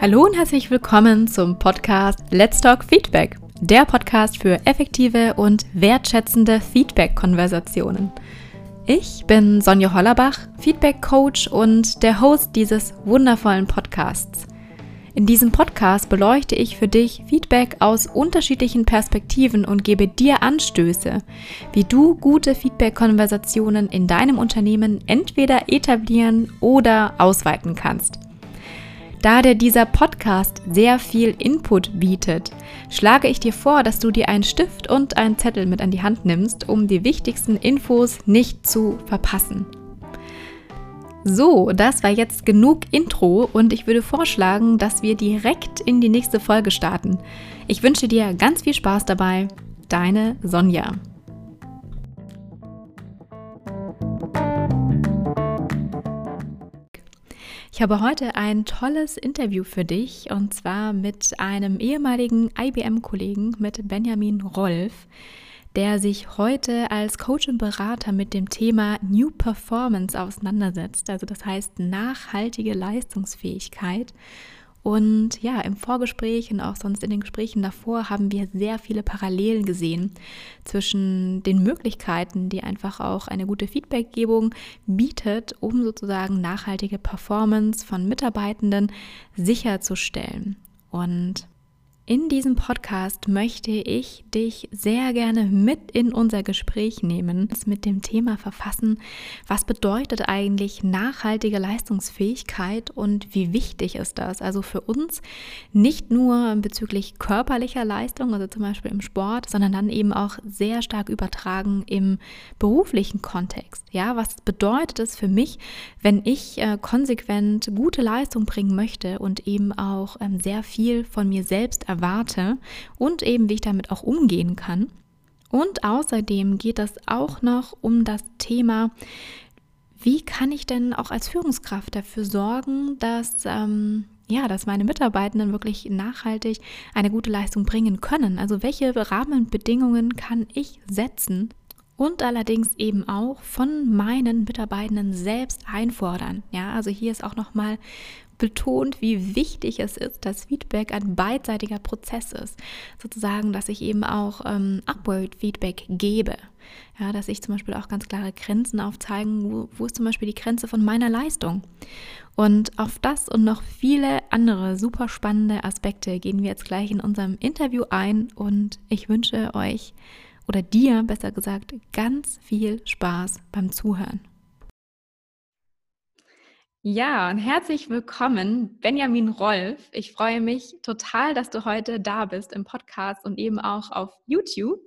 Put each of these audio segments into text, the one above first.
Hallo und herzlich willkommen zum Podcast Let's Talk Feedback, der Podcast für effektive und wertschätzende Feedback-Konversationen. Ich bin Sonja Hollerbach, Feedback-Coach und der Host dieses wundervollen Podcasts. In diesem Podcast beleuchte ich für dich Feedback aus unterschiedlichen Perspektiven und gebe dir Anstöße, wie du gute Feedback-Konversationen in deinem Unternehmen entweder etablieren oder ausweiten kannst. Da dir dieser Podcast sehr viel Input bietet, schlage ich dir vor, dass du dir einen Stift und einen Zettel mit an die Hand nimmst, um die wichtigsten Infos nicht zu verpassen. So, das war jetzt genug Intro und ich würde vorschlagen, dass wir direkt in die nächste Folge starten. Ich wünsche dir ganz viel Spaß dabei. Deine Sonja. Ich habe heute ein tolles Interview für dich und zwar mit einem ehemaligen IBM-Kollegen, mit Benjamin Rolf, der sich heute als Coach und Berater mit dem Thema New Performance auseinandersetzt. Also das heißt nachhaltige Leistungsfähigkeit und ja, im Vorgespräch und auch sonst in den Gesprächen davor haben wir sehr viele Parallelen gesehen zwischen den Möglichkeiten, die einfach auch eine gute Feedbackgebung bietet, um sozusagen nachhaltige Performance von Mitarbeitenden sicherzustellen. Und in diesem Podcast möchte ich dich sehr gerne mit in unser Gespräch nehmen, mit dem Thema verfassen, was bedeutet eigentlich nachhaltige Leistungsfähigkeit und wie wichtig ist das? Also für uns nicht nur bezüglich körperlicher Leistung, also zum Beispiel im Sport, sondern dann eben auch sehr stark übertragen im beruflichen Kontext. Ja, was bedeutet es für mich, wenn ich äh, konsequent gute Leistung bringen möchte und eben auch ähm, sehr viel von mir selbst erwarte? Erwarte und eben wie ich damit auch umgehen kann. Und außerdem geht es auch noch um das Thema, wie kann ich denn auch als Führungskraft dafür sorgen, dass ähm, ja, dass meine Mitarbeitenden wirklich nachhaltig eine gute Leistung bringen können. Also welche Rahmenbedingungen kann ich setzen, und allerdings eben auch von meinen Mitarbeitenden selbst einfordern. Ja, also hier ist auch nochmal betont, wie wichtig es ist, dass Feedback ein beidseitiger Prozess ist. Sozusagen, dass ich eben auch ähm, Upward-Feedback gebe. Ja, dass ich zum Beispiel auch ganz klare Grenzen aufzeigen, wo, wo ist zum Beispiel die Grenze von meiner Leistung. Und auf das und noch viele andere super spannende Aspekte gehen wir jetzt gleich in unserem Interview ein und ich wünsche euch oder dir besser gesagt ganz viel Spaß beim Zuhören. Ja, und herzlich willkommen, Benjamin Rolf. Ich freue mich total, dass du heute da bist im Podcast und eben auch auf YouTube.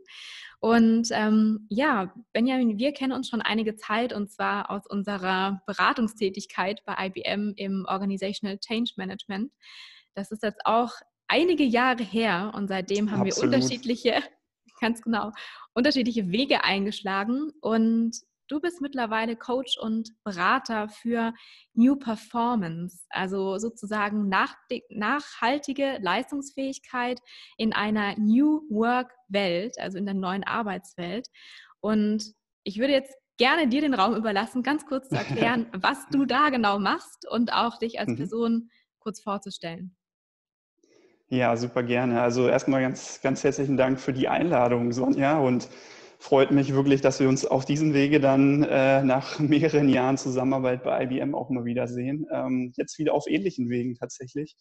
Und ähm, ja, Benjamin, wir kennen uns schon einige Zeit und zwar aus unserer Beratungstätigkeit bei IBM im Organizational Change Management. Das ist jetzt auch einige Jahre her und seitdem haben Absolut. wir unterschiedliche, ganz genau, unterschiedliche Wege eingeschlagen. Und Du bist mittlerweile Coach und Berater für New Performance, also sozusagen nach, nachhaltige Leistungsfähigkeit in einer New Work Welt, also in der neuen Arbeitswelt. Und ich würde jetzt gerne dir den Raum überlassen, ganz kurz zu erklären, was du da genau machst und auch dich als mhm. Person kurz vorzustellen. Ja, super gerne. Also erstmal ganz, ganz herzlichen Dank für die Einladung, Sonja. Und freut mich wirklich, dass wir uns auf diesem Wege dann äh, nach mehreren Jahren Zusammenarbeit bei IBM auch mal wiedersehen. Ähm, jetzt wieder auf ähnlichen Wegen tatsächlich.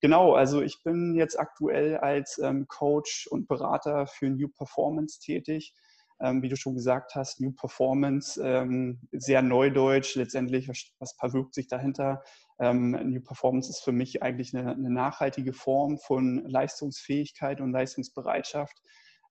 Genau, also ich bin jetzt aktuell als ähm, Coach und Berater für New Performance tätig. Ähm, wie du schon gesagt hast, New Performance, ähm, sehr neudeutsch letztendlich, was, was verwirkt sich dahinter? Ähm, New Performance ist für mich eigentlich eine, eine nachhaltige Form von Leistungsfähigkeit und Leistungsbereitschaft.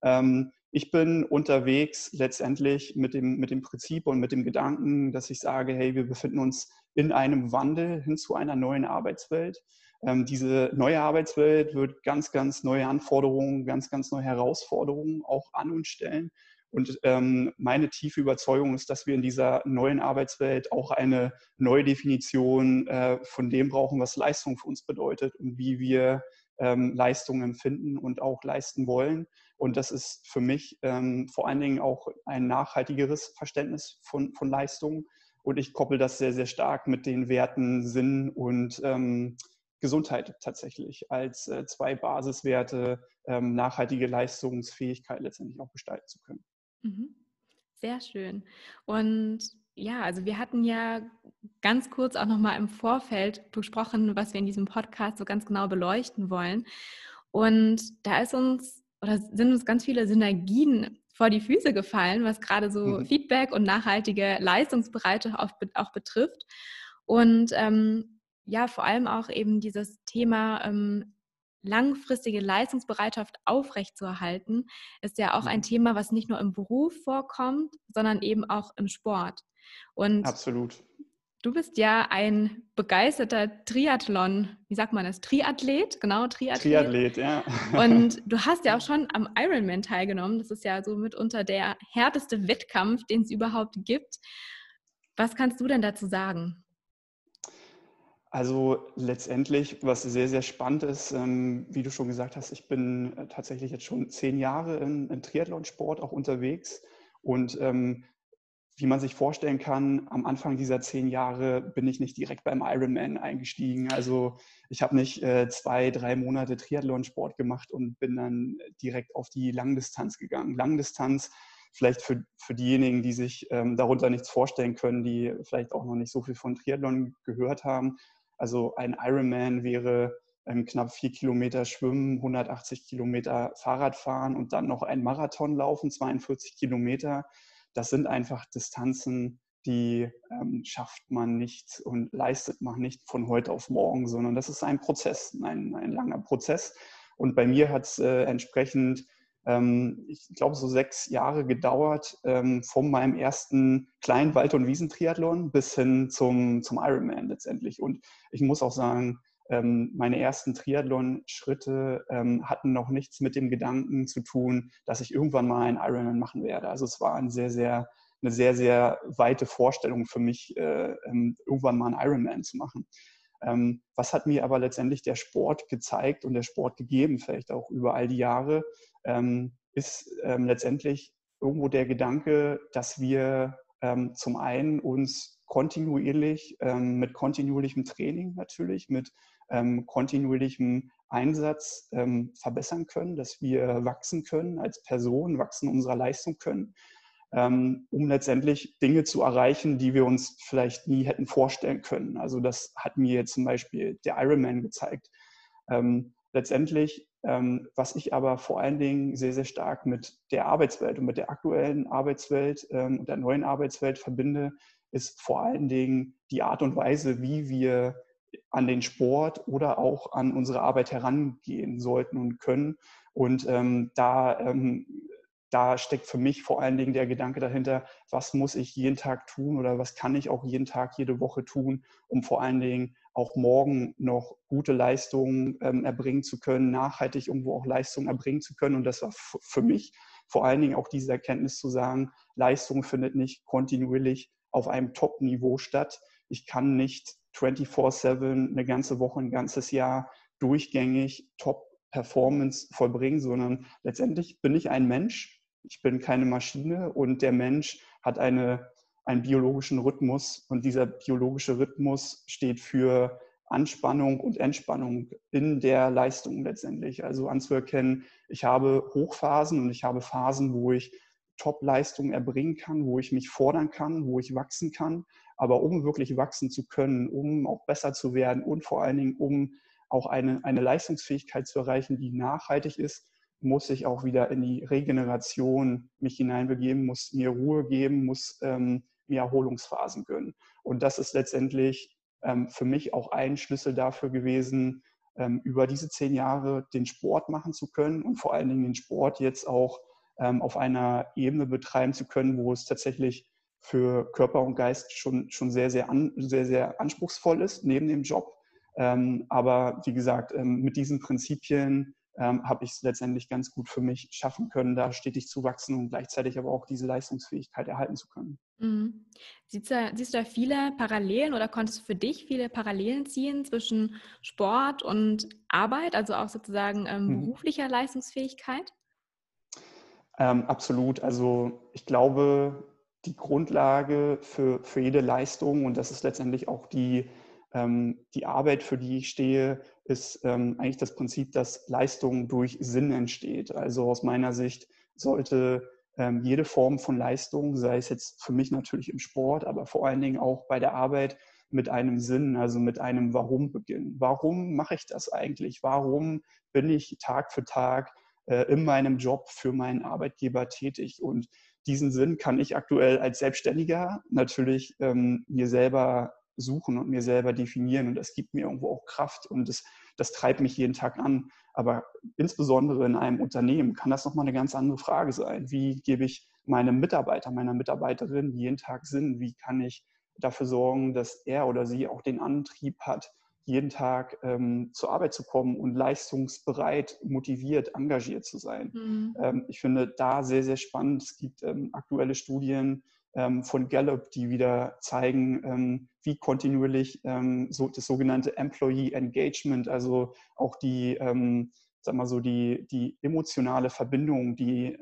Ähm, ich bin unterwegs letztendlich mit dem, mit dem Prinzip und mit dem Gedanken, dass ich sage, hey, wir befinden uns in einem Wandel hin zu einer neuen Arbeitswelt. Ähm, diese neue Arbeitswelt wird ganz, ganz neue Anforderungen, ganz, ganz neue Herausforderungen auch an uns stellen. Und ähm, meine tiefe Überzeugung ist, dass wir in dieser neuen Arbeitswelt auch eine neue Definition äh, von dem brauchen, was Leistung für uns bedeutet und wie wir ähm, Leistungen empfinden und auch leisten wollen. Und das ist für mich ähm, vor allen Dingen auch ein nachhaltigeres Verständnis von, von Leistung. Und ich koppel das sehr, sehr stark mit den Werten Sinn und ähm, Gesundheit tatsächlich als äh, zwei Basiswerte ähm, nachhaltige Leistungsfähigkeit letztendlich auch gestalten zu können. Mhm. Sehr schön. Und ja, also wir hatten ja ganz kurz auch noch mal im Vorfeld besprochen, was wir in diesem Podcast so ganz genau beleuchten wollen. Und da ist uns oder sind uns ganz viele Synergien vor die Füße gefallen, was gerade so mhm. Feedback und nachhaltige Leistungsbereitschaft auch, auch betrifft. Und ähm, ja, vor allem auch eben dieses Thema ähm, langfristige Leistungsbereitschaft aufrechtzuerhalten, ist ja auch ein mhm. Thema, was nicht nur im Beruf vorkommt, sondern eben auch im Sport. Und Absolut. Du bist ja ein begeisterter Triathlon, wie sagt man das? Triathlet, genau, Triathlet. Triathlet, ja. Und du hast ja auch schon am Ironman teilgenommen. Das ist ja so mitunter der härteste Wettkampf, den es überhaupt gibt. Was kannst du denn dazu sagen? Also letztendlich, was sehr, sehr spannend ist, ähm, wie du schon gesagt hast, ich bin äh, tatsächlich jetzt schon zehn Jahre im, im Triathlonsport auch unterwegs und ähm, wie man sich vorstellen kann, am Anfang dieser zehn Jahre bin ich nicht direkt beim Ironman eingestiegen. Also ich habe nicht äh, zwei, drei Monate Triathlonsport gemacht und bin dann direkt auf die Langdistanz gegangen. Langdistanz vielleicht für, für diejenigen, die sich ähm, darunter nichts vorstellen können, die vielleicht auch noch nicht so viel von Triathlon gehört haben. Also ein Ironman wäre ähm, knapp vier Kilometer schwimmen, 180 Kilometer Fahrrad fahren und dann noch ein Marathon laufen, 42 Kilometer. Das sind einfach Distanzen, die ähm, schafft man nicht und leistet man nicht von heute auf morgen, sondern das ist ein Prozess, ein, ein langer Prozess. Und bei mir hat es äh, entsprechend ähm, ich glaube, so sechs Jahre gedauert, ähm, von meinem ersten kleinen Wald- und Wiesentriathlon bis hin zum, zum Ironman letztendlich. Und ich muss auch sagen, ähm, meine ersten Triathlon-Schritte hatten noch nichts mit dem Gedanken zu tun, dass ich irgendwann mal einen Ironman machen werde. Also es war ein sehr, sehr, eine sehr, sehr weite Vorstellung für mich, äh, irgendwann mal einen Ironman zu machen. was hat mir aber letztendlich der Sport gezeigt und der Sport gegeben, vielleicht auch über all die Jahre, ähm, ist ähm, letztendlich irgendwo der Gedanke, dass wir ähm, zum einen uns kontinuierlich ähm, mit kontinuierlichem Training natürlich, mit ähm, kontinuierlichem Einsatz ähm, verbessern können, dass wir wachsen können als Person, wachsen unserer Leistung können, um letztendlich Dinge zu erreichen, die wir uns vielleicht nie hätten vorstellen können. Also das hat mir zum Beispiel der Ironman gezeigt. letztendlich ähm, was ich aber vor allen Dingen sehr, sehr stark mit der Arbeitswelt und mit der aktuellen Arbeitswelt ähm, und der neuen Arbeitswelt verbinde, ist vor allen Dingen die Art und Weise, wie wir an den Sport oder auch an unsere Arbeit herangehen sollten und können. Und ähm, da, ähm, da steckt für mich vor allen Dingen der Gedanke dahinter, was muss ich jeden Tag tun oder was kann ich auch jeden Tag, jede Woche tun, um vor allen Dingen auch morgen noch gute Leistungen ähm, erbringen zu können, nachhaltig irgendwo auch Leistungen erbringen zu können. Und das war für mich vor allen Dingen auch diese Erkenntnis zu sagen, Leistung findet nicht kontinuierlich auf einem Top-Niveau statt. Ich kann nicht 24-7 eine ganze Woche, ein ganzes Jahr durchgängig Top-Performance vollbringen, sondern letztendlich bin ich ein Mensch. Ich bin keine Maschine und der Mensch hat eine einen biologischen Rhythmus und dieser biologische Rhythmus steht für Anspannung und Entspannung in der Leistung letztendlich. Also anzuerkennen, ich habe Hochphasen und ich habe Phasen, wo ich Top-Leistungen erbringen kann, wo ich mich fordern kann, wo ich wachsen kann. Aber um wirklich wachsen zu können, um auch besser zu werden und vor allen Dingen, um auch eine, eine Leistungsfähigkeit zu erreichen, die nachhaltig ist, muss ich auch wieder in die Regeneration mich hineinbegeben, muss mir Ruhe geben, muss ähm, mir Erholungsphasen gönnen. Und das ist letztendlich ähm, für mich auch ein Schlüssel dafür gewesen, ähm, über diese zehn Jahre den Sport machen zu können und vor allen Dingen den Sport jetzt auch ähm, auf einer Ebene betreiben zu können, wo es tatsächlich für Körper und Geist schon, schon sehr, sehr, an, sehr, sehr anspruchsvoll ist, neben dem Job. Ähm, aber wie gesagt, ähm, mit diesen Prinzipien ähm, habe ich es letztendlich ganz gut für mich schaffen können, da stetig zu wachsen und gleichzeitig aber auch diese Leistungsfähigkeit erhalten zu können. Mhm. Siehst, du, siehst, du, da viele Parallelen oder konntest du für dich viele Parallelen ziehen zwischen Sport und Arbeit, also auch sozusagen ähm, mhm. beruflicher Leistungsfähigkeit? Ähm, absolut. Also ich glaube, die Grundlage für, für jede Leistung, und das ist letztendlich auch die ähm, die Arbeit, für die ich stehe, ist ähm, eigentlich das Prinzip, dass Leistung durch Sinn entsteht. Also aus meiner Sicht sollte ähm, jede Form von Leistung, sei es jetzt für mich natürlich im Sport, aber vor allen Dingen auch bei der Arbeit, mit einem Sinn, also mit einem Warum beginnen. Warum mache ich das eigentlich? Warum bin ich Tag für Tag äh, in meinem Job für meinen Arbeitgeber tätig? Und diesen Sinn kann ich aktuell als Selbstständiger natürlich ähm, mir selber suchen und mir selber definieren. Und das gibt mir irgendwo auch Kraft und das, das treibt mich jeden Tag an. Aber insbesondere in einem Unternehmen kann das nochmal eine ganz andere Frage sein. Wie gebe ich meinem Mitarbeiter, meiner Mitarbeiterin jeden Tag Sinn? Wie kann ich dafür sorgen, dass er oder sie auch den Antrieb hat, jeden Tag ähm, zur Arbeit zu kommen und leistungsbereit, motiviert, engagiert zu sein. Mhm. Ähm, ich finde da sehr, sehr spannend. Es gibt ähm, aktuelle Studien, ähm, von Gallup, die wieder zeigen, ähm, wie kontinuierlich ähm, so das sogenannte Employee Engagement, also auch die, sag mal so, die, die emotionale Verbindung, die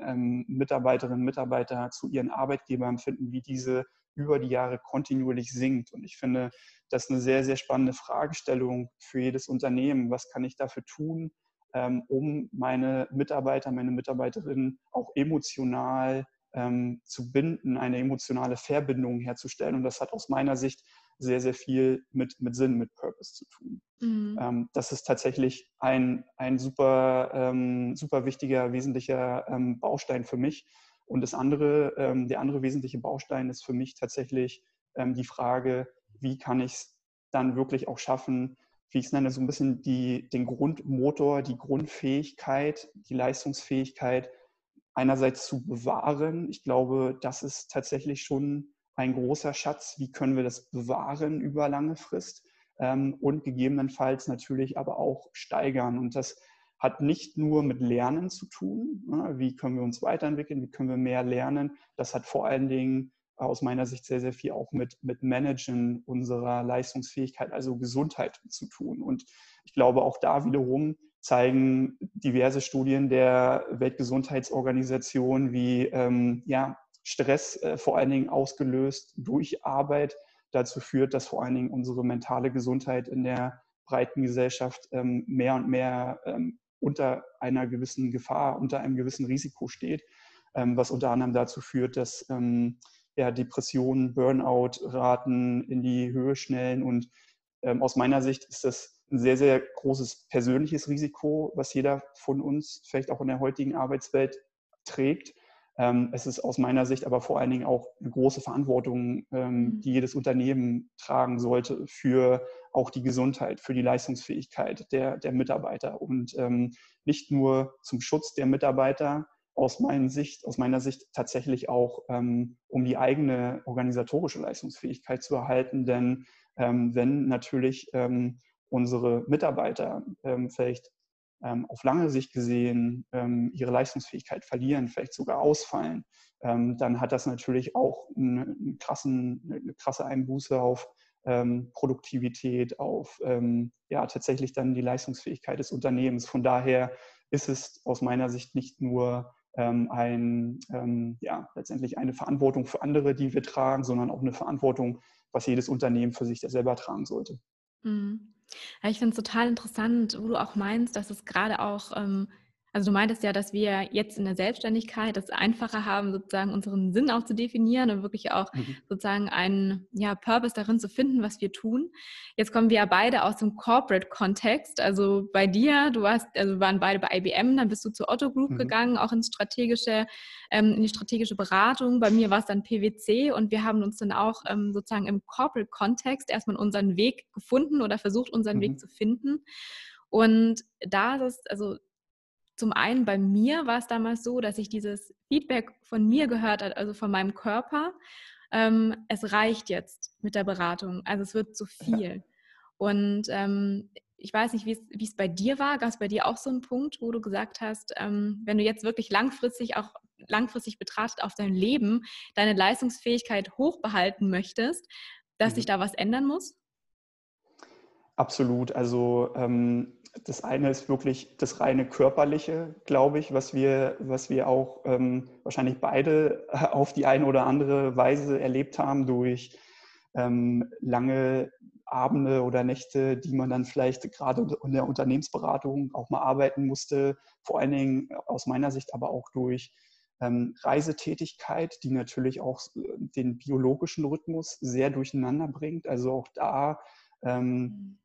Mitarbeiterinnen und Mitarbeiter zu ihren Arbeitgebern finden, wie diese über die Jahre kontinuierlich sinkt. Und ich finde, das ist eine sehr, sehr spannende Fragestellung für jedes Unternehmen. Was kann ich dafür tun, um meine Mitarbeiter, meine Mitarbeiterinnen auch emotional ähm, zu binden, eine emotionale Verbindung herzustellen. Und das hat aus meiner Sicht sehr, sehr viel mit, mit Sinn, mit Purpose zu tun. Mhm. Ähm, das ist tatsächlich ein, ein super, ähm, super wichtiger, wesentlicher ähm, Baustein für mich. Und das andere, ähm, der andere wesentliche Baustein ist für mich tatsächlich ähm, die Frage, wie kann ich es dann wirklich auch schaffen, wie ich es nenne, so ein bisschen die, den Grundmotor, die Grundfähigkeit, die Leistungsfähigkeit einerseits zu bewahren. Ich glaube, das ist tatsächlich schon ein großer Schatz. Wie können wir das bewahren über lange Frist? Ähm, und gegebenenfalls natürlich aber auch steigern. Und das hat nicht nur mit Lernen zu tun. Ne? Wie können wir uns weiterentwickeln? Wie können wir mehr lernen? Das hat vor allen Dingen aus meiner Sicht sehr, sehr viel auch mit, mit Managen unserer Leistungsfähigkeit, also Gesundheit zu tun. Und ich glaube, auch da wiederum zeigen diverse Studien der Weltgesundheitsorganisation, wie ähm, ja, Stress äh, vor allen Dingen ausgelöst durch Arbeit dazu führt, dass vor allen Dingen unsere mentale Gesundheit in der breiten Gesellschaft ähm, mehr und mehr ähm, unter einer gewissen Gefahr, unter einem gewissen Risiko steht, ähm, was unter anderem dazu führt, dass ähm, ja, Depressionen, Burnout-Raten in die Höhe schnellen. Und ähm, aus meiner Sicht ist das ein sehr, sehr großes persönliches Risiko, was jeder von uns vielleicht auch in der heutigen Arbeitswelt trägt. Es ist aus meiner Sicht aber vor allen Dingen auch eine große Verantwortung, mhm. die jedes Unternehmen tragen sollte für auch die Gesundheit, für die Leistungsfähigkeit der, der Mitarbeiter und ähm, nicht nur zum Schutz der Mitarbeiter, aus, meiner Sicht, aus meiner Sicht tatsächlich auch, um die eigene organisatorische Leistungsfähigkeit zu erhalten. Denn wenn natürlich unsere Mitarbeiter ähm, vielleicht ähm, auf lange Sicht gesehen ähm, ihre Leistungsfähigkeit verlieren, vielleicht sogar ausfallen, ähm, dann hat das natürlich auch eine, einen krassen, eine krasse Einbuße auf ähm, Produktivität, auf ähm, ja, tatsächlich dann die Leistungsfähigkeit des Unternehmens. Von daher ist es aus meiner Sicht nicht nur ein, ja, letztendlich eine Verantwortung für andere, die wir tragen, sondern auch eine Verantwortung, was jedes Unternehmen für sich selber tragen sollte. Mhm. Ja, ich finde es total interessant, wo du auch meinst, dass es gerade auch ähm, also du meintest ja, dass wir jetzt in der Selbstständigkeit es einfacher haben, sozusagen unseren Sinn auch zu definieren und wirklich auch mhm. sozusagen einen ja, Purpose darin zu finden, was wir tun. Jetzt kommen wir ja beide aus dem Corporate-Kontext. Also bei dir, du warst, also wir waren beide bei IBM, dann bist du zur Otto Group mhm. gegangen, auch ins strategische, ähm, in die strategische Beratung. Bei mir war es dann PwC und wir haben uns dann auch ähm, sozusagen im Corporate-Kontext erstmal unseren Weg gefunden oder versucht, unseren mhm. Weg zu finden. Und da ist es, also zum einen bei mir war es damals so, dass ich dieses Feedback von mir gehört habe, also von meinem Körper. Ähm, es reicht jetzt mit der Beratung, also es wird zu viel. Ja. Und ähm, ich weiß nicht, wie es bei dir war. Gab es bei dir auch so einen Punkt, wo du gesagt hast, ähm, wenn du jetzt wirklich langfristig auch langfristig betrachtet auf dein Leben deine Leistungsfähigkeit hochbehalten möchtest, dass mhm. sich da was ändern muss? Absolut. Also ähm, das eine ist wirklich das reine körperliche, glaube ich, was wir, was wir auch ähm, wahrscheinlich beide auf die eine oder andere Weise erlebt haben durch ähm, lange Abende oder Nächte, die man dann vielleicht gerade in der Unternehmensberatung auch mal arbeiten musste, vor allen Dingen aus meiner Sicht aber auch durch ähm, Reisetätigkeit, die natürlich auch äh, den biologischen Rhythmus sehr durcheinander bringt. Also auch da ähm, mhm.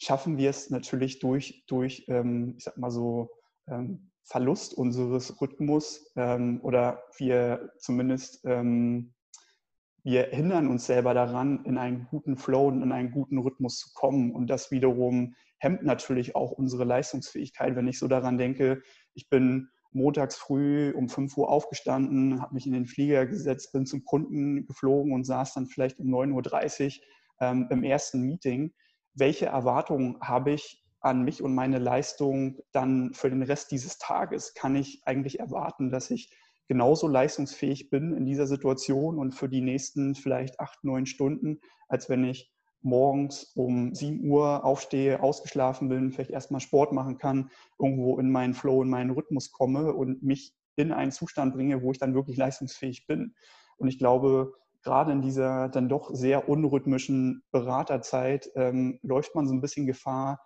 Schaffen wir es natürlich durch, durch ähm, ich sag mal so, ähm, Verlust unseres Rhythmus ähm, oder wir zumindest ähm, wir hindern uns selber daran, in einen guten Flow und in einen guten Rhythmus zu kommen. Und das wiederum hemmt natürlich auch unsere Leistungsfähigkeit. Wenn ich so daran denke, ich bin montags früh um 5 Uhr aufgestanden, habe mich in den Flieger gesetzt, bin zum Kunden geflogen und saß dann vielleicht um 9.30 Uhr ähm, im ersten Meeting. Welche Erwartungen habe ich an mich und meine Leistung dann für den Rest dieses Tages? Kann ich eigentlich erwarten, dass ich genauso leistungsfähig bin in dieser Situation und für die nächsten vielleicht acht, neun Stunden, als wenn ich morgens um 7 Uhr aufstehe, ausgeschlafen bin, vielleicht erstmal Sport machen kann, irgendwo in meinen Flow, in meinen Rhythmus komme und mich in einen Zustand bringe, wo ich dann wirklich leistungsfähig bin. Und ich glaube, gerade in dieser dann doch sehr unrhythmischen Beraterzeit ähm, läuft man so ein bisschen Gefahr,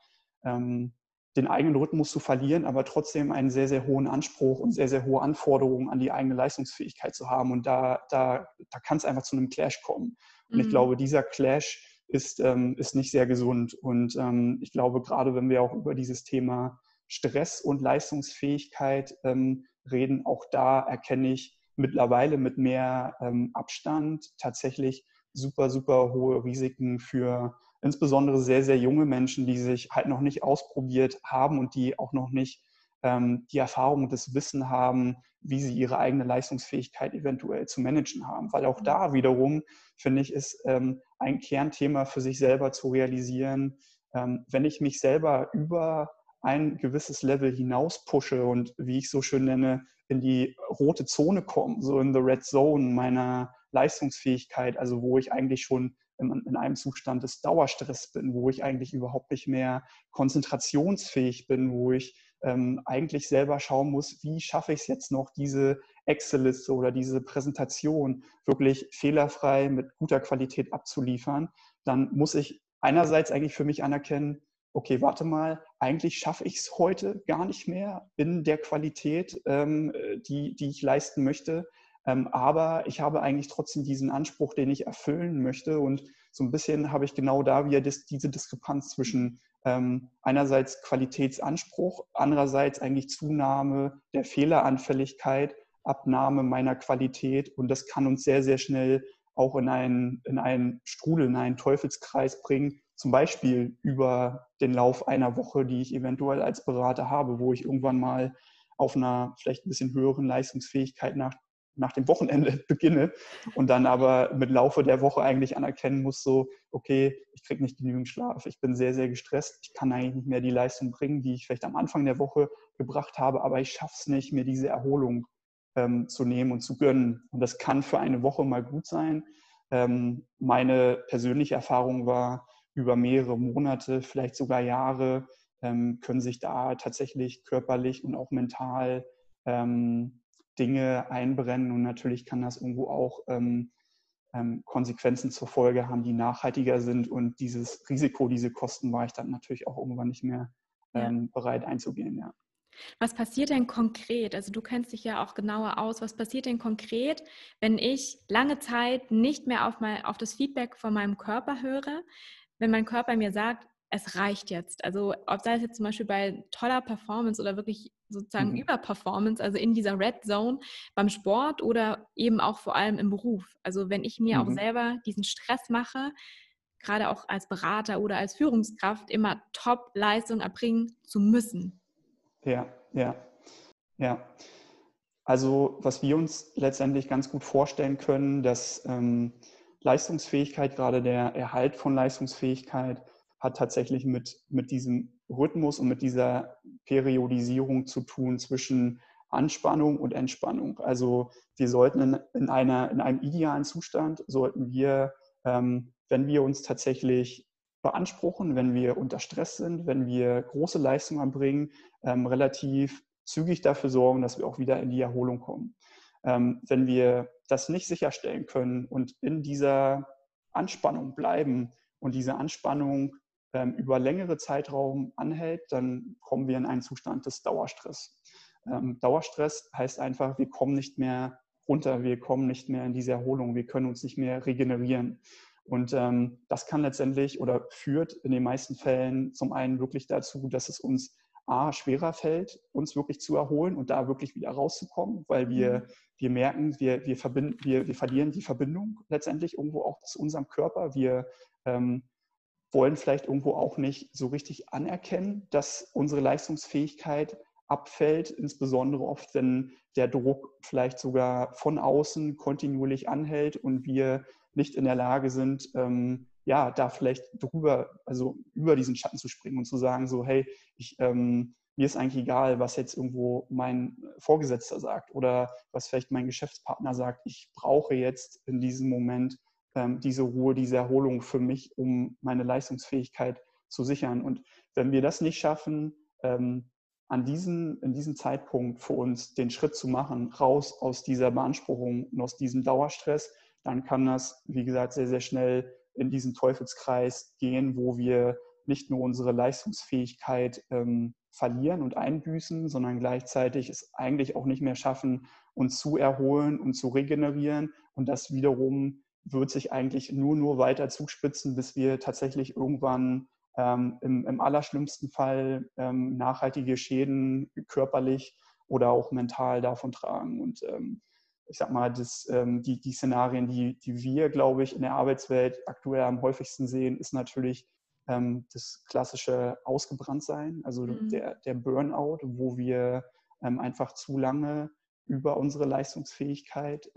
ähm, den eigenen Rhythmus zu verlieren, aber trotzdem einen sehr, sehr hohen Anspruch und sehr, sehr hohe Anforderungen an die eigene Leistungsfähigkeit zu haben. Und da, da, da kann es einfach zu einem Clash kommen. Und mhm. ich glaube, dieser Clash ist, ähm, ist nicht sehr gesund. Und ähm, ich glaube, gerade wenn wir auch über dieses Thema Stress und Leistungsfähigkeit ähm, reden, auch da erkenne ich mittlerweile mit mehr ähm, Abstand tatsächlich super, super hohe Risiken für insbesondere sehr, sehr junge Menschen, die sich halt noch nicht ausprobiert haben und die auch noch nicht ähm, die Erfahrung und das Wissen haben, wie sie ihre eigene Leistungsfähigkeit eventuell zu managen haben. Weil auch mhm. da wiederum, finde ich, ist ähm, ein Kernthema für sich selber zu realisieren, ähm, wenn ich mich selber über ein gewisses Level hinaus pushe und wie ich so schön nenne, in die rote Zone komme, so in the red zone meiner Leistungsfähigkeit, also wo ich eigentlich schon in, in einem Zustand des Dauerstress bin, wo ich eigentlich überhaupt nicht mehr konzentrationsfähig bin, wo ich ähm, eigentlich selber schauen muss, wie schaffe ich es jetzt noch, diese Excel-Liste oder diese Präsentation wirklich fehlerfrei mit guter Qualität abzuliefern, dann muss ich einerseits eigentlich für mich anerkennen, okay, warte mal, eigentlich schaffe ich es heute gar nicht mehr in der Qualität, ähm, die, die ich leisten möchte. Ähm, aber ich habe eigentlich trotzdem diesen Anspruch, den ich erfüllen möchte. Und so ein bisschen habe ich genau da wieder das, diese Diskrepanz zwischen ähm, einerseits Qualitätsanspruch, andererseits eigentlich Zunahme der Fehleranfälligkeit, Abnahme meiner Qualität und das kann uns sehr, sehr schnell auch in einen, in einen Strudel, in einen Teufelskreis bringen, zum Beispiel über den Lauf einer Woche, die ich eventuell als Berater habe, wo ich irgendwann mal auf einer vielleicht ein bisschen höheren Leistungsfähigkeit nach nach dem Wochenende beginne und dann aber mit Laufe der Woche eigentlich anerkennen muss, so, okay, ich kriege nicht genügend Schlaf, ich bin sehr, sehr gestresst, ich kann eigentlich nicht mehr die Leistung bringen, die ich vielleicht am Anfang der Woche gebracht habe, aber ich schaffe es nicht, mir diese Erholung ähm, zu nehmen und zu gönnen. Und das kann für eine Woche mal gut sein. Ähm, meine persönliche Erfahrung war, über mehrere Monate, vielleicht sogar Jahre, ähm, können sich da tatsächlich körperlich und auch mental ähm, Dinge einbrennen und natürlich kann das irgendwo auch ähm, Konsequenzen zur Folge haben, die nachhaltiger sind und dieses Risiko, diese Kosten war ich dann natürlich auch irgendwann nicht mehr ja. bereit einzugehen. Ja. Was passiert denn konkret? Also du kennst dich ja auch genauer aus. Was passiert denn konkret, wenn ich lange Zeit nicht mehr auf, mein, auf das Feedback von meinem Körper höre, wenn mein Körper mir sagt, es reicht jetzt. Also ob sei es jetzt zum Beispiel bei toller Performance oder wirklich sozusagen mhm. Überperformance, also in dieser Red Zone beim Sport oder eben auch vor allem im Beruf. Also wenn ich mir mhm. auch selber diesen Stress mache, gerade auch als Berater oder als Führungskraft immer Top-Leistung erbringen zu müssen. Ja, ja, ja. Also was wir uns letztendlich ganz gut vorstellen können, dass ähm, Leistungsfähigkeit, gerade der Erhalt von Leistungsfähigkeit, hat tatsächlich mit, mit diesem Rhythmus und mit dieser Periodisierung zu tun zwischen Anspannung und Entspannung. Also wir sollten in, in, einer, in einem idealen Zustand, sollten wir, ähm, wenn wir uns tatsächlich beanspruchen, wenn wir unter Stress sind, wenn wir große Leistungen erbringen, ähm, relativ zügig dafür sorgen, dass wir auch wieder in die Erholung kommen. Ähm, wenn wir das nicht sicherstellen können und in dieser Anspannung bleiben und diese Anspannung ähm, über längere Zeitraum anhält, dann kommen wir in einen Zustand des Dauerstress. Ähm, Dauerstress heißt einfach, wir kommen nicht mehr runter, wir kommen nicht mehr in diese Erholung, wir können uns nicht mehr regenerieren. Und ähm, das kann letztendlich oder führt in den meisten Fällen zum einen wirklich dazu, dass es uns A, schwerer fällt, uns wirklich zu erholen und da wirklich wieder rauszukommen, weil wir, mhm. wir merken, wir, wir, verbinden, wir, wir verlieren die Verbindung letztendlich irgendwo auch zu unserem Körper. Wir ähm, wollen vielleicht irgendwo auch nicht so richtig anerkennen, dass unsere Leistungsfähigkeit abfällt, insbesondere oft, wenn der Druck vielleicht sogar von außen kontinuierlich anhält und wir nicht in der Lage sind, ähm, ja, da vielleicht drüber, also über diesen Schatten zu springen und zu sagen, so, hey, ich, ähm, mir ist eigentlich egal, was jetzt irgendwo mein Vorgesetzter sagt oder was vielleicht mein Geschäftspartner sagt. Ich brauche jetzt in diesem Moment ähm, diese Ruhe, diese Erholung für mich, um meine Leistungsfähigkeit zu sichern. Und wenn wir das nicht schaffen, ähm, an diesem, in diesem Zeitpunkt für uns den Schritt zu machen, raus aus dieser Beanspruchung und aus diesem Dauerstress, dann kann das, wie gesagt, sehr, sehr schnell in diesen Teufelskreis gehen, wo wir nicht nur unsere Leistungsfähigkeit ähm, verlieren und einbüßen, sondern gleichzeitig es eigentlich auch nicht mehr schaffen, uns zu erholen und zu regenerieren. Und das wiederum wird sich eigentlich nur, nur weiter zuspitzen, bis wir tatsächlich irgendwann ähm, im, im, allerschlimmsten Fall ähm, nachhaltige Schäden körperlich oder auch mental davon tragen. Und ähm, ich sag mal, das, ähm, die, die Szenarien, die, die wir, glaube ich, in der Arbeitswelt aktuell am häufigsten sehen, ist natürlich ähm, das klassische Ausgebranntsein, also mhm. der, der Burnout, wo wir ähm, einfach zu lange über unsere Leistungsfähigkeit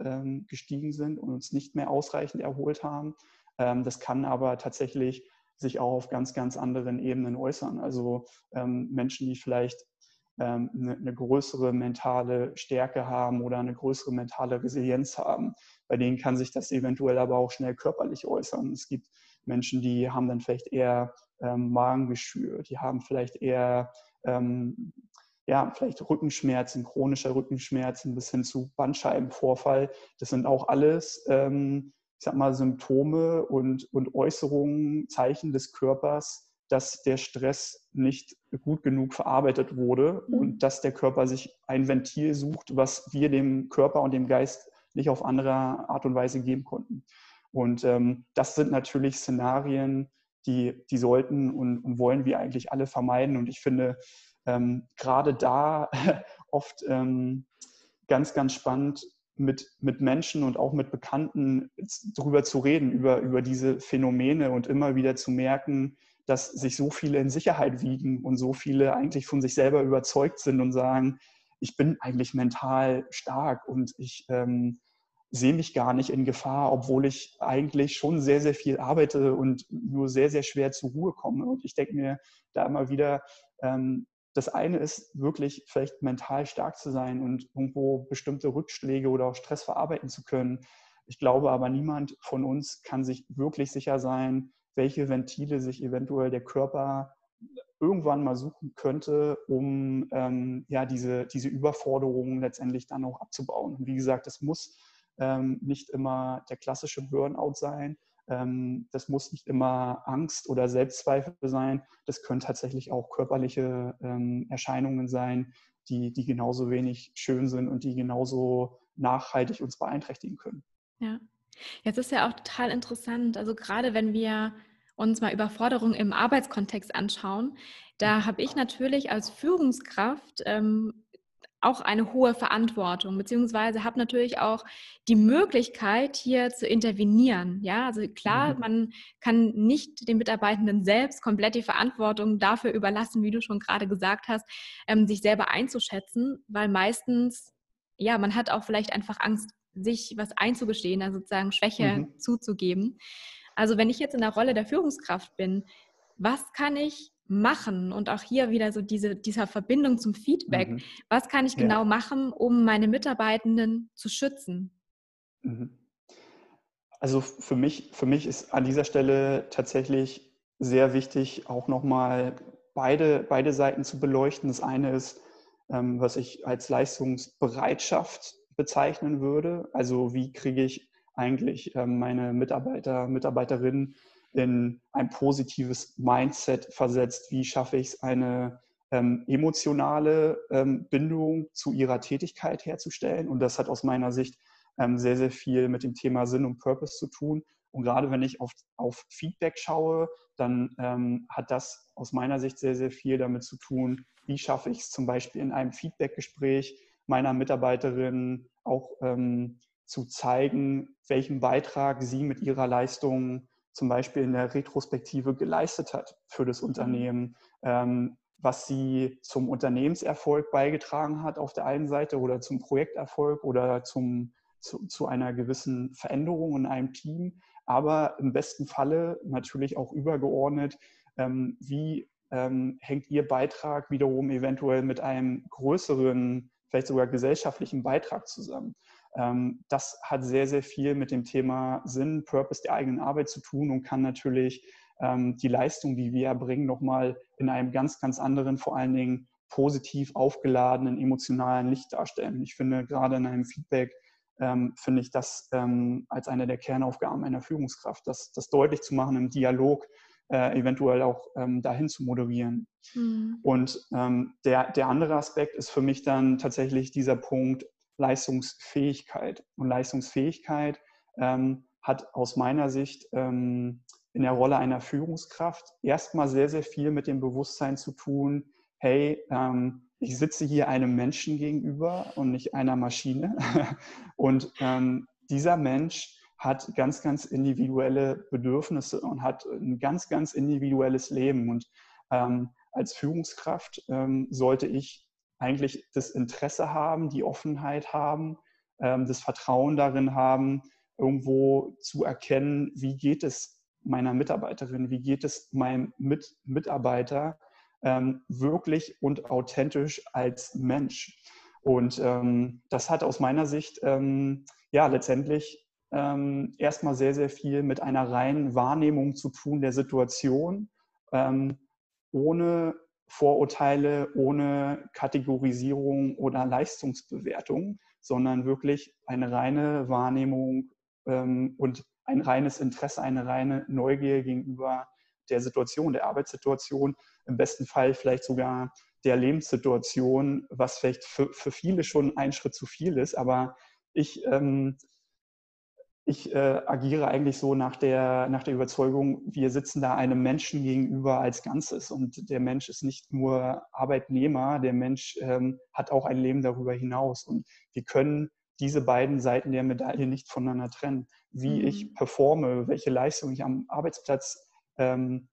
gestiegen sind und uns nicht mehr ausreichend erholt haben. Das kann aber tatsächlich sich auch auf ganz, ganz anderen Ebenen äußern. Also Menschen, die vielleicht ähm, eine, eine, größere mentale Stärke haben oder eine größere mentale Resilienz haben. Bei denen kann sich das eventuell aber auch schnell körperlich äußern. Es gibt Menschen, die haben dann vielleicht eher ähm, Magengeschwür, die haben vielleicht eher ähm, ja, vielleicht Rückenschmerzen, chronischer Rückenschmerzen bis hin zu Bandscheibenvorfall. Das sind auch alles, ähm, ich sag mal, Symptome und, und Äußerungen, Zeichen des Körpers, dass der Stress nicht gut genug verarbeitet wurde mhm. und dass der Körper sich ein Ventil sucht, was wir dem Körper und dem Geist nicht auf andere Art und Weise geben konnten. Und ähm, das sind natürlich Szenarien, die, die sollten und, und, wollen wir eigentlich alle vermeiden. Und ich finde ähm, gerade da oft ähm, ganz, ganz spannend, mit, mit Menschen und auch mit Bekannten darüber zu reden, über, über diese Phänomene und immer wieder zu merken, dass sich so viele in Sicherheit wiegen und so viele eigentlich von sich selber überzeugt sind und sagen, ich bin eigentlich mental stark und ich ähm, sehe mich gar nicht in Gefahr, obwohl ich eigentlich schon sehr, sehr viel arbeite und nur sehr, sehr schwer zur Ruhe komme. Und ich denke mir da immer wieder, ähm, das eine ist wirklich vielleicht mental stark zu sein und irgendwo bestimmte Rückschläge oder auch Stress verarbeiten zu können. Ich glaube aber, niemand von uns kann sich wirklich sicher sein, welche Ventile sich eventuell der Körper irgendwann mal suchen könnte, um ähm, ja, diese, diese Überforderungen letztendlich dann auch abzubauen. Und wie gesagt, das muss ähm, nicht immer der klassische Burnout sein. Ähm, das muss nicht immer Angst oder Selbstzweifel sein. Das können tatsächlich auch körperliche ähm, Erscheinungen sein, die, die genauso wenig schön sind und die genauso nachhaltig uns beeinträchtigen können. Ja, Jetzt ist ja auch total interessant, also gerade wenn wir uns mal Überforderung im Arbeitskontext anschauen, da habe ich natürlich als Führungskraft ähm, auch eine hohe Verantwortung, beziehungsweise habe natürlich auch die Möglichkeit, hier zu intervenieren. Ja, also klar, mhm. man kann nicht den Mitarbeitenden selbst komplett die Verantwortung dafür überlassen, wie du schon gerade gesagt hast, ähm, sich selber einzuschätzen, weil meistens, ja, man hat auch vielleicht einfach Angst, sich was einzugestehen, also sozusagen Schwäche mhm. zuzugeben. Also wenn ich jetzt in der Rolle der Führungskraft bin, was kann ich machen und auch hier wieder so diese, dieser Verbindung zum Feedback, mhm. was kann ich ja. genau machen, um meine Mitarbeitenden zu schützen? Mhm. Also für mich, für mich ist an dieser Stelle tatsächlich sehr wichtig, auch nochmal beide, beide Seiten zu beleuchten. Das eine ist, ähm, was ich als Leistungsbereitschaft bezeichnen würde. Also wie kriege ich eigentlich ähm, meine Mitarbeiter, Mitarbeiterinnen in ein positives Mindset versetzt? Wie schaffe ich es, eine ähm, emotionale ähm, Bindung zu ihrer Tätigkeit herzustellen? Und das hat aus meiner Sicht ähm, sehr, sehr viel mit dem Thema Sinn und Purpose zu tun. Und gerade wenn ich auf, auf Feedback schaue, dann ähm, hat das aus meiner Sicht sehr, sehr viel damit zu tun, wie schaffe ich es zum Beispiel in einem Feedbackgespräch meiner Mitarbeiterin auch ähm, zu zeigen, welchen Beitrag sie mit ihrer Leistung zum Beispiel in der Retrospektive geleistet hat für das mhm. Unternehmen, ähm, was sie zum Unternehmenserfolg beigetragen hat auf der einen Seite oder zum Projekterfolg oder zum, zu, zu einer gewissen Veränderung in einem Team, aber im besten Falle natürlich auch übergeordnet, ähm, wie ähm, hängt Ihr Beitrag wiederum eventuell mit einem größeren, vielleicht sogar gesellschaftlichen Beitrag zusammen. Ähm, das hat sehr, sehr viel mit dem Thema Sinn, Purpose der eigenen Arbeit zu tun und kann natürlich ähm, die Leistung, die wir erbringen, nochmal in einem ganz, ganz anderen, vor allen Dingen positiv aufgeladenen, emotionalen Licht darstellen. Ich finde, gerade in einem Feedback ähm, finde ich das ähm, als eine der Kernaufgaben einer Führungskraft, das, das deutlich zu machen im Dialog, äh, eventuell auch ähm, dahin zu moderieren. Mhm. Und ähm, der, der andere Aspekt ist für mich dann tatsächlich dieser Punkt Leistungsfähigkeit. Und Leistungsfähigkeit ähm, hat aus meiner Sicht ähm, in der Rolle einer Führungskraft erstmal sehr, sehr viel mit dem Bewusstsein zu tun, hey, ähm, ich sitze hier einem Menschen gegenüber und nicht einer Maschine. Und ähm, dieser Mensch hat ganz, ganz individuelle Bedürfnisse und hat ein ganz, ganz individuelles Leben. Und ähm, als Führungskraft ähm, sollte ich eigentlich das Interesse haben, die Offenheit haben, ähm, das Vertrauen darin haben, irgendwo zu erkennen, wie geht es meiner Mitarbeiterin, wie geht es meinem Mit Mitarbeiter ähm, wirklich und authentisch als Mensch. Und ähm, das hat aus meiner Sicht ähm, ja letztendlich ähm, erstmal sehr, sehr viel mit einer reinen Wahrnehmung zu tun der Situation, ähm, ohne Vorurteile, ohne Kategorisierung oder Leistungsbewertung, sondern wirklich eine reine Wahrnehmung ähm, und ein reines Interesse, eine reine Neugier gegenüber der Situation, der Arbeitssituation, im besten Fall vielleicht sogar der Lebenssituation, was vielleicht für, für viele schon ein Schritt zu viel ist. Aber ich ähm, ich äh, agiere eigentlich so nach der, nach der Überzeugung, wir sitzen da einem Menschen gegenüber als Ganzes und der Mensch ist nicht nur Arbeitnehmer, der Mensch ähm, hat auch ein Leben darüber hinaus und wir können diese beiden Seiten der Medaille nicht voneinander trennen. Wie mhm. ich performe, welche Leistung ich am Arbeitsplatz ähm,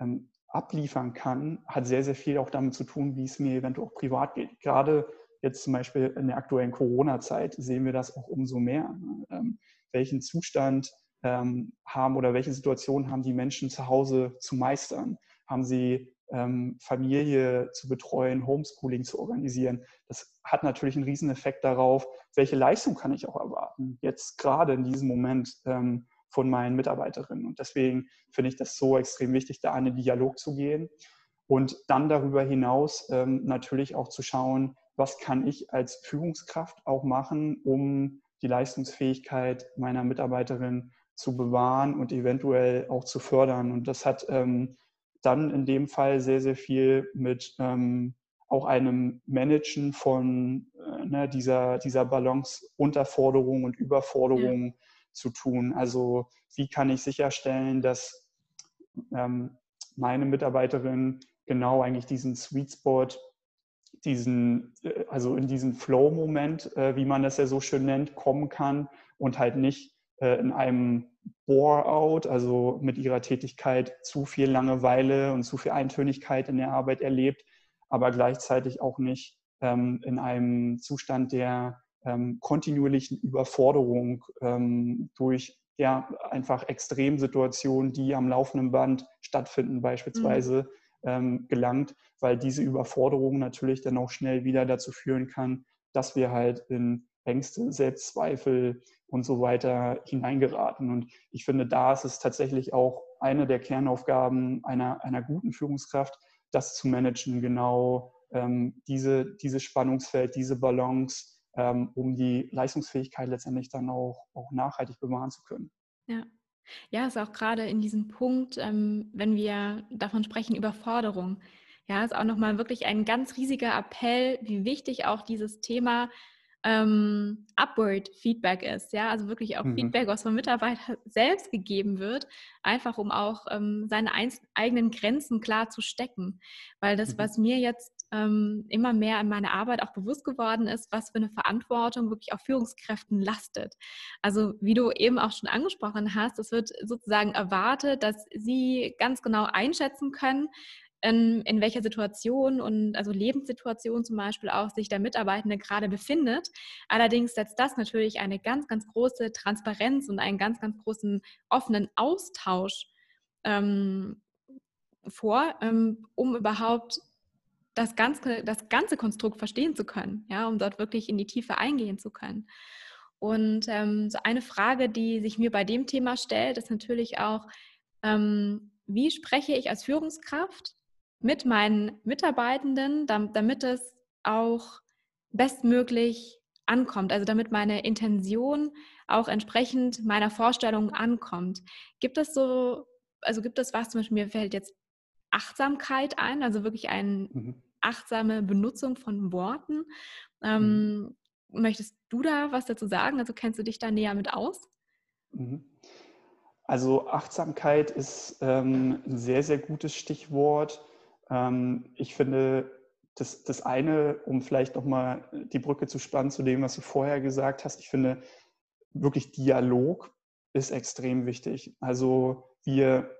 ähm, abliefern kann, hat sehr, sehr viel auch damit zu tun, wie es mir eventuell auch privat geht. Gerade jetzt zum Beispiel in der aktuellen Corona-Zeit sehen wir das auch umso mehr. Ne? Ähm, welchen Zustand ähm, haben oder welche Situationen haben die Menschen zu Hause zu meistern? Haben sie ähm, Familie zu betreuen, Homeschooling zu organisieren? Das hat natürlich einen riesen Effekt darauf, welche Leistung kann ich auch erwarten, jetzt gerade in diesem Moment ähm, von meinen Mitarbeiterinnen. Und deswegen finde ich das so extrem wichtig, da in den Dialog zu gehen und dann darüber hinaus ähm, natürlich auch zu schauen, was kann ich als Führungskraft auch machen, um die Leistungsfähigkeit meiner Mitarbeiterin zu bewahren und eventuell auch zu fördern. Und das hat ähm, dann in dem Fall sehr, sehr viel mit ähm, auch einem Managen von äh, ne, dieser, dieser Balance Unterforderung und Überforderung ja. zu tun. Also wie kann ich sicherstellen, dass ähm, meine Mitarbeiterin genau eigentlich diesen Sweet Spot diesen, äh, also in diesen Flow-Moment, äh, wie man das ja so schön nennt, kommen kann und halt nicht äh, in einem Bore-out, also mit ihrer Tätigkeit zu viel Langeweile und zu viel Eintönigkeit in der Arbeit erlebt, aber gleichzeitig auch nicht ähm, in einem Zustand der ähm, kontinuierlichen Überforderung ähm, durch ja einfach Extremsituationen, die am laufenden Band stattfinden, beispielsweise, mhm ähm, gelangt, weil diese Überforderung natürlich dann auch schnell wieder dazu führen kann, dass wir halt in Ängste, Selbstzweifel und so weiter hineingeraten. Und ich finde, da ist es tatsächlich auch eine der Kernaufgaben einer, einer guten Führungskraft, das zu managen, genau ähm, diese, dieses Spannungsfeld, diese Balance ähm, um die Leistungsfähigkeit letztendlich dann auch, auch nachhaltig bewahren zu können. Ja. Ja, ist auch gerade in diesem Punkt, ähm, wenn wir davon sprechen, Überforderung. Ja, ist auch nochmal wirklich ein ganz riesiger Appell, wie wichtig auch dieses Thema ähm, Upward Feedback ist. Ja, also wirklich auch mhm. Feedback, was vom Mitarbeiter selbst gegeben wird, einfach um auch ähm, seine eigenen Grenzen klar zu stecken. Weil das, mhm. was mir jetzt ähm, immer mehr in meiner Arbeit auch bewusst geworden ist, was für eine Verantwortung wirklich auf Führungskräften lastet. Also wie du eben auch schon angesprochen hast, es wird sozusagen erwartet, dass sie ganz genau einschätzen können, in, in welcher Situation und also Lebenssituation zum Beispiel auch sich der Mitarbeitende gerade befindet. Allerdings setzt das natürlich eine ganz, ganz große Transparenz und einen ganz, ganz großen offenen Austausch ähm, vor, ähm, um überhaupt das ganze, das ganze Konstrukt verstehen zu können, ja, um dort wirklich in die Tiefe eingehen zu können. Und ähm, so eine Frage, die sich mir bei dem Thema stellt, ist natürlich auch, ähm, wie spreche ich als Führungskraft mit meinen Mitarbeitenden, damit es auch bestmöglich ankommt, also damit meine Intention auch entsprechend meiner Vorstellung ankommt. Gibt es so, also gibt es was, zum Beispiel mir fällt jetzt Achtsamkeit ein, also wirklich eine mhm. Achtsame Benutzung von Worten. Ähm, mhm. Möchtest du da was dazu sagen? Also kennst du dich da näher mit aus? Mhm. Also Achtsamkeit ist ähm, ein sehr, sehr gutes Stichwort. Ähm, ich finde, das, das eine, um vielleicht nochmal die Brücke zu spannen zu dem, was du vorher gesagt hast, ich finde wirklich Dialog ist extrem wichtig. Also wir,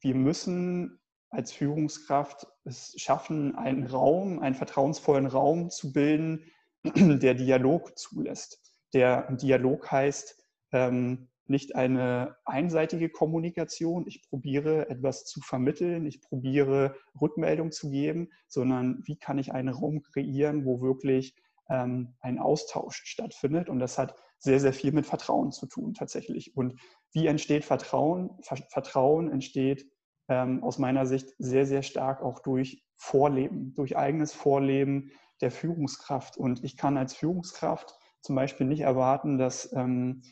wir müssen als Führungskraft es schaffen, einen Raum, einen vertrauensvollen Raum zu bilden, der Dialog zulässt. Der Dialog heißt, ähm, nicht eine einseitige Kommunikation, ich probiere etwas zu vermitteln, ich probiere Rückmeldung zu geben, sondern wie kann ich einen Raum kreieren, wo wirklich ähm, ein Austausch stattfindet. Und das hat sehr, sehr viel mit Vertrauen zu tun tatsächlich. Und wie entsteht Vertrauen? Vertrauen entsteht ähm, aus meiner Sicht sehr, sehr stark auch durch Vorleben, durch eigenes Vorleben der Führungskraft. Und ich kann als Führungskraft zum Beispiel nicht erwarten, dass ähm,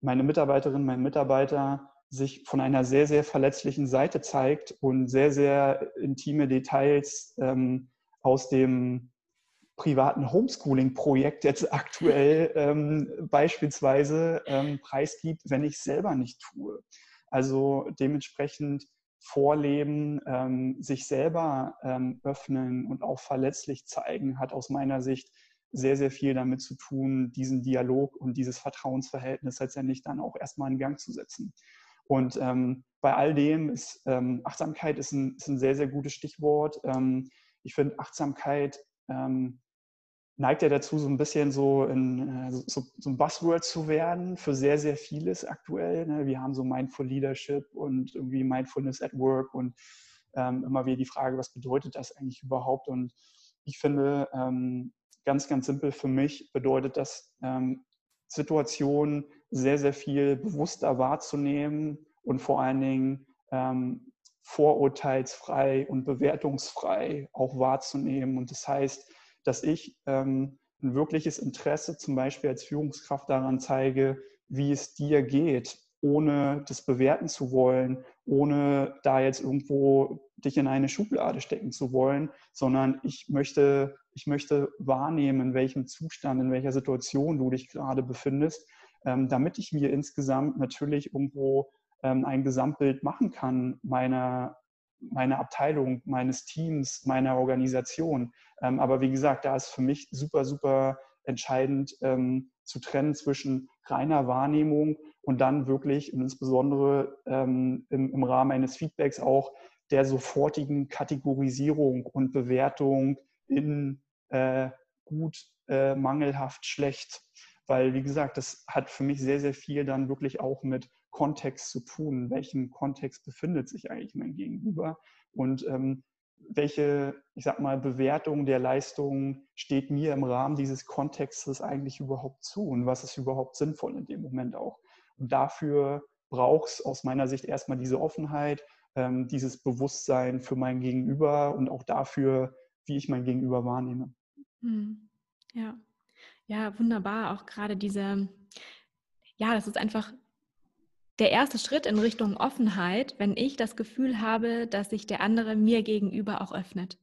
meine Mitarbeiterin, mein Mitarbeiter sich von einer sehr, sehr verletzlichen Seite zeigt und sehr, sehr intime Details ähm, aus dem privaten Homeschooling-Projekt jetzt aktuell ähm, beispielsweise ähm, preisgibt, wenn ich es selber nicht tue. Also dementsprechend vorleben, ähm, sich selber ähm, öffnen und auch verletzlich zeigen, hat aus meiner Sicht sehr, sehr viel damit zu tun, diesen Dialog und dieses Vertrauensverhältnis letztendlich dann auch erstmal in Gang zu setzen. Und ähm, bei all dem ist ähm, Achtsamkeit ist ein, ist ein, sehr, sehr gutes Stichwort. Ähm, ich finde, Achtsamkeit ähm, neigt ja dazu, so ein bisschen so, in, äh, so, so, ein Buzzword zu werden für sehr, sehr vieles aktuell. Ne? Wir haben so Mindful Leadership und irgendwie Mindfulness at Work und ähm, immer wieder die Frage, was bedeutet das eigentlich überhaupt? Und ich finde, ähm, ganz, ganz simpel für mich bedeutet das, ähm, Situationen sehr, sehr viel bewusster wahrzunehmen und vor allen Dingen ähm, vorurteilsfrei und bewertungsfrei auch wahrzunehmen. Und das heißt, dass ich ähm, ein wirkliches Interesse zum Beispiel als Führungskraft daran zeige, wie es dir geht, ohne das bewerten zu wollen, ohne da jetzt irgendwo dich in eine Schublade stecken zu wollen, sondern ich möchte, ich möchte wahrnehmen, in welchem Zustand, in welcher Situation du dich gerade befindest, ähm, damit ich mir insgesamt natürlich irgendwo ähm, ein Gesamtbild machen kann meiner, meiner Abteilung, meines Teams, meiner Organisation. Ähm, aber wie gesagt, da ist für mich super, super entscheidend ähm, zu trennen zwischen reiner Wahrnehmung und dann wirklich und insbesondere ähm, im, im, Rahmen eines Feedbacks auch der sofortigen Kategorisierung und Bewertung in äh, gut, äh, mangelhaft, schlecht. Weil, wie gesagt, das hat für mich sehr, sehr viel dann wirklich auch mit Kontext zu tun. In welchem Kontext befindet sich eigentlich mein Gegenüber? Und ähm, welche, ich sag mal, Bewertung der Leistung steht mir im Rahmen dieses Kontextes eigentlich überhaupt zu und was ist überhaupt sinnvoll in dem Moment auch. Und dafür braucht es aus meiner Sicht erstmal diese Offenheit, ähm, dieses Bewusstsein für mein Gegenüber und auch dafür, wie ich mein Gegenüber wahrnehme. Hm. Ja. Ja, wunderbar. Auch gerade diese, ja, das ist einfach der erste Schritt in Richtung Offenheit, wenn ich das Gefühl habe, dass sich der andere mir gegenüber auch öffnet.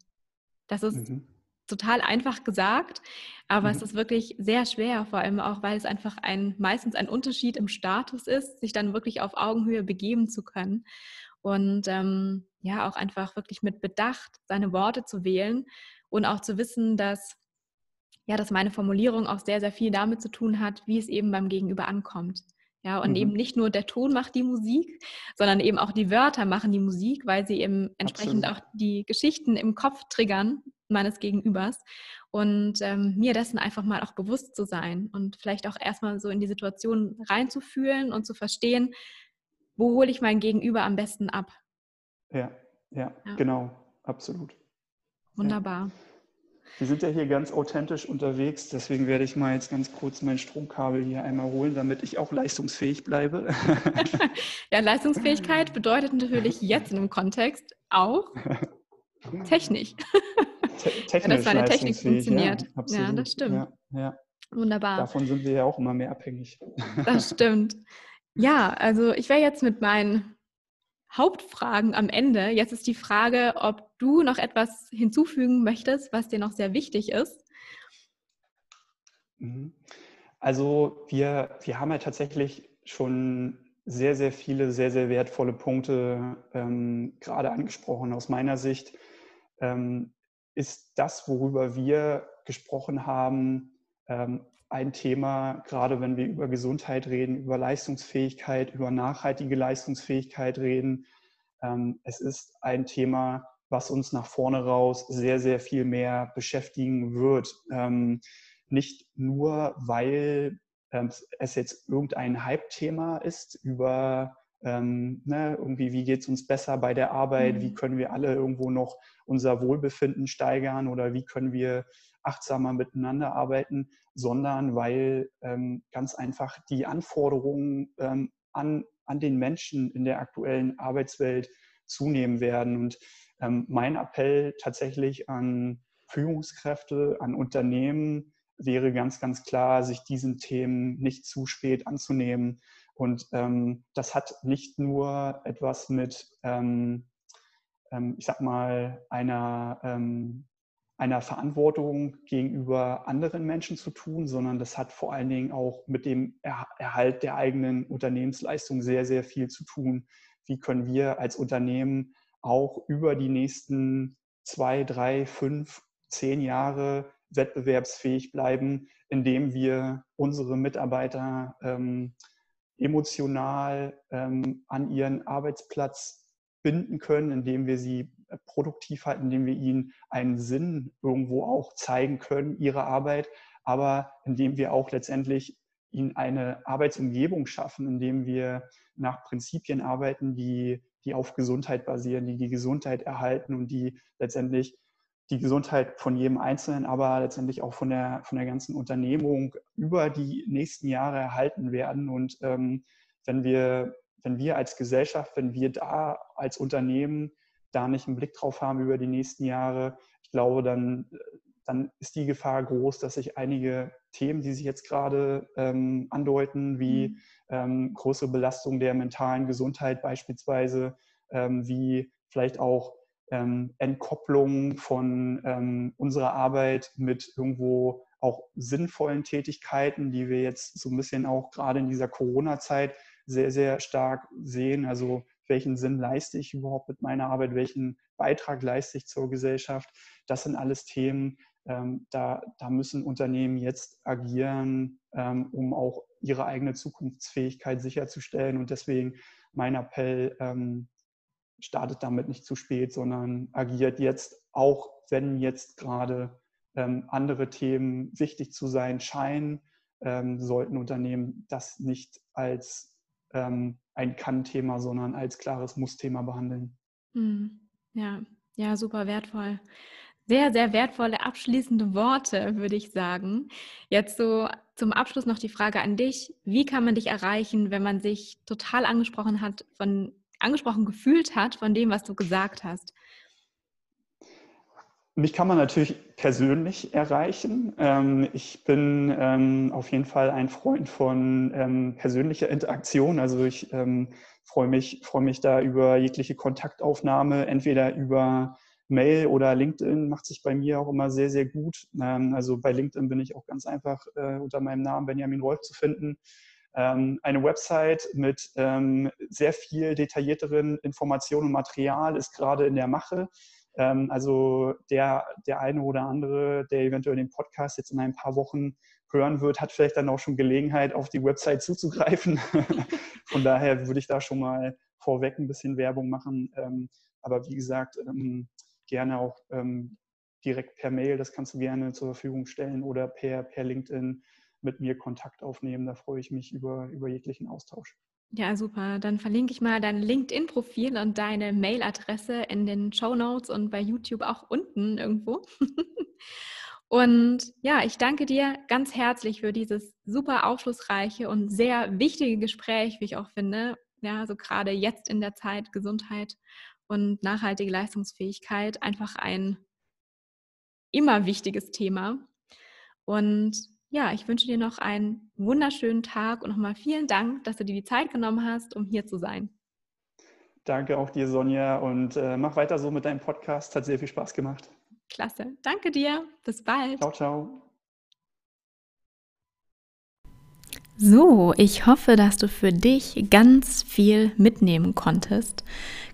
Das ist mhm. total einfach gesagt, aber mhm. es ist wirklich sehr schwer, vor allem auch, weil es einfach ein meistens ein Unterschied im Status ist, sich dann wirklich auf Augenhöhe begeben zu können und ähm, ja auch einfach wirklich mit Bedacht seine Worte zu wählen und auch zu wissen, dass ja, dass meine Formulierung auch sehr, sehr viel damit zu tun hat, wie es eben beim Gegenüber ankommt. Ja, und mhm. eben nicht nur der Ton macht die Musik, sondern eben auch die Wörter machen die Musik, weil sie eben entsprechend Absolut. auch die Geschichten im Kopf triggern meines Gegenübers. Und ähm, mir dessen einfach mal auch bewusst zu sein und vielleicht auch erstmal so in die Situation reinzufühlen und zu verstehen, wo hole ich mein Gegenüber am besten ab. Ja, ja, ja. genau, absolut. Wunderbar. Ja. Wir sind ja hier ganz authentisch unterwegs, deswegen werde ich mal jetzt ganz kurz mein Stromkabel hier einmal holen, damit ich auch leistungsfähig bleibe. ja, Leistungsfähigkeit bedeutet natürlich jetzt in dem Kontext auch technisch. Te technisch ja, dass meine Technik funktioniert. Ja, ja das stimmt. Ja. Wunderbar. Davon sind wir ja auch immer mehr abhängig. Das stimmt. Ja, also ich wäre jetzt mit meinen Hauptfragen am Ende. Jetzt ist die Frage, ob du noch etwas hinzufügen möchtest, was dir noch sehr wichtig ist. Mhm. Also wir, wir haben ja tatsächlich schon sehr, sehr viele, sehr, sehr wertvolle Punkte ähm, gerade angesprochen. Aus meiner Sicht ähm, ist das, worüber wir gesprochen haben, ähm, ein Thema, gerade wenn wir über Gesundheit reden, über Leistungsfähigkeit, über nachhaltige Leistungsfähigkeit reden. Ähm, es ist ein Thema, was uns nach vorne raus sehr, sehr viel mehr beschäftigen wird. Ähm, nicht nur, weil ähm, es jetzt irgendein Hype-Thema ist über ähm, ne, irgendwie, wie geht es uns besser bei der Arbeit, mhm. wie können wir alle irgendwo noch unser Wohlbefinden steigern oder wie können wir achtsamer miteinander arbeiten, sondern weil ähm, ganz einfach die Anforderungen ähm, an, an den Menschen in der aktuellen Arbeitswelt zunehmen werden. Und ähm, mein Appell tatsächlich an Führungskräfte, an Unternehmen wäre ganz, ganz klar, sich diesen Themen nicht zu spät anzunehmen. Und ähm, das hat nicht nur etwas mit, ähm, ähm, ich sag mal, einer einer Verantwortung gegenüber anderen Menschen zu tun, sondern das hat vor allen Dingen auch mit dem Erhalt der eigenen Unternehmensleistung sehr, sehr viel zu tun. Wie können wir als Unternehmen auch über die nächsten zwei, drei, fünf, zehn Jahre wettbewerbsfähig bleiben, indem wir unsere Mitarbeiter ähm, emotional ähm, an ihren Arbeitsplatz binden können, indem wir sie produktiv halten, indem wir ihnen einen Sinn irgendwo auch zeigen können, ihre Arbeit, aber indem wir auch letztendlich ihnen eine Arbeitsumgebung schaffen, indem wir nach Prinzipien arbeiten, die, die auf Gesundheit basieren, die die Gesundheit erhalten und die letztendlich die Gesundheit von jedem Einzelnen, aber letztendlich auch von der, von der ganzen Unternehmung über die nächsten Jahre erhalten werden. Und ähm, wenn, wir, wenn wir als Gesellschaft, wenn wir da als Unternehmen da nicht einen Blick drauf haben über die nächsten Jahre, ich glaube, dann, dann ist die Gefahr groß, dass sich einige Themen, die sich jetzt gerade ähm, andeuten, wie mhm. ähm, größere Belastung der mentalen Gesundheit beispielsweise, ähm, wie vielleicht auch ähm, Entkopplung von ähm, unserer Arbeit mit irgendwo auch sinnvollen Tätigkeiten, die wir jetzt so ein bisschen auch gerade in dieser Corona-Zeit sehr, sehr stark sehen. Also welchen Sinn leiste ich überhaupt mit meiner Arbeit, welchen Beitrag leiste ich zur Gesellschaft. Das sind alles Themen, ähm, da, da, müssen Unternehmen jetzt agieren, ähm, um auch ihre eigene Zukunftsfähigkeit sicherzustellen. Und deswegen mein Appell, ähm, startet damit nicht zu spät, sondern agiert jetzt, auch wenn jetzt gerade ähm, andere Themen wichtig zu sein scheinen, ähm, sollten Unternehmen das nicht als ähm, ein Kann-Thema, sondern als klares Muss-Thema behandeln. Hm. Ja, ja, super wertvoll. Sehr, sehr wertvolle abschließende Worte, würde ich sagen. Jetzt so zum Abschluss noch die Frage an dich. Wie kann man dich erreichen, wenn man sich total angesprochen hat, von, angesprochen gefühlt hat von dem, was du gesagt hast? Mich kann man natürlich persönlich erreichen. Ähm, ich bin ähm, auf jeden Fall ein Freund von ähm, persönlicher Interaktion. Also ich ähm, freue mich, freue mich da über jegliche Kontaktaufnahme, entweder über Mail oder LinkedIn macht sich bei mir auch immer sehr, sehr gut. Ähm, also bei LinkedIn bin ich auch ganz einfach äh, unter meinem Namen Benjamin Wolf zu finden. Ähm, eine Website mit sehr viel detaillierteren Informationen und Material ist gerade in der Mache. Ähm, also der, der eine oder andere, der eventuell den Podcast jetzt in ein paar Wochen hören wird, hat vielleicht dann auch schon Gelegenheit, auf die Website zuzugreifen. Von daher würde ich da schon mal vorweg ein bisschen Werbung machen. Ähm, aber wie gesagt, ähm, gerne auch direkt per Mail, das kannst du gerne zur Verfügung stellen oder per, per LinkedIn mit mir Kontakt aufnehmen. Da freue ich mich über, über jeglichen Austausch. Ja, super. Dann verlinke ich mal dein LinkedIn-Profil und deine Mailadresse in den Show Notes und bei YouTube auch unten irgendwo. und ja, ich danke dir ganz herzlich für dieses super aufschlussreiche und sehr wichtige Gespräch, wie ich auch finde. Ja, so gerade jetzt in der Zeit Gesundheit und nachhaltige Leistungsfähigkeit einfach ein immer wichtiges Thema. Und ja, ich wünsche dir noch einen wunderschönen Tag und nochmal vielen Dank, dass du dir die Zeit genommen hast, um hier zu sein. Danke auch dir, Sonja, und äh, mach weiter so mit deinem Podcast. Hat sehr viel Spaß gemacht. Klasse. Danke dir. Bis bald. Ciao, ciao. So, ich hoffe, dass du für dich ganz viel mitnehmen konntest.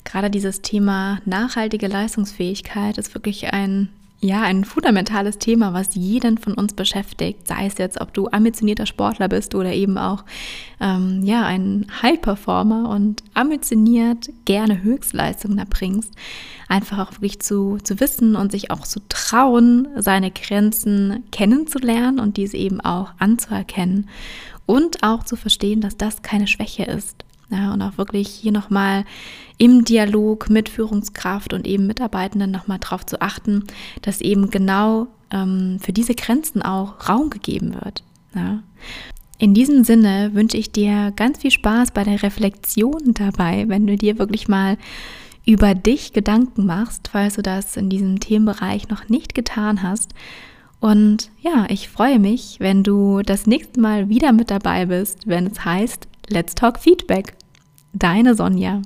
Gerade dieses Thema nachhaltige Leistungsfähigkeit ist wirklich ein ja, ein fundamentales Thema, was jeden von uns beschäftigt, sei es jetzt, ob du ambitionierter Sportler bist oder eben auch ähm, ja, ein High-Performer und ambitioniert gerne Höchstleistungen erbringst, einfach auch wirklich zu, zu wissen und sich auch zu trauen, seine Grenzen kennenzulernen und diese eben auch anzuerkennen und auch zu verstehen, dass das keine Schwäche ist, ja, und auch wirklich hier nochmal im Dialog mit Führungskraft und eben Mitarbeitenden nochmal darauf zu achten, dass eben genau ähm, für diese Grenzen auch Raum gegeben wird. Ja. In diesem Sinne wünsche ich dir ganz viel Spaß bei der Reflexion dabei, wenn du dir wirklich mal über dich Gedanken machst, falls du das in diesem Themenbereich noch nicht getan hast. Und ja, ich freue mich, wenn du das nächste Mal wieder mit dabei bist, wenn es heißt Let's Talk Feedback. Deine Sonja.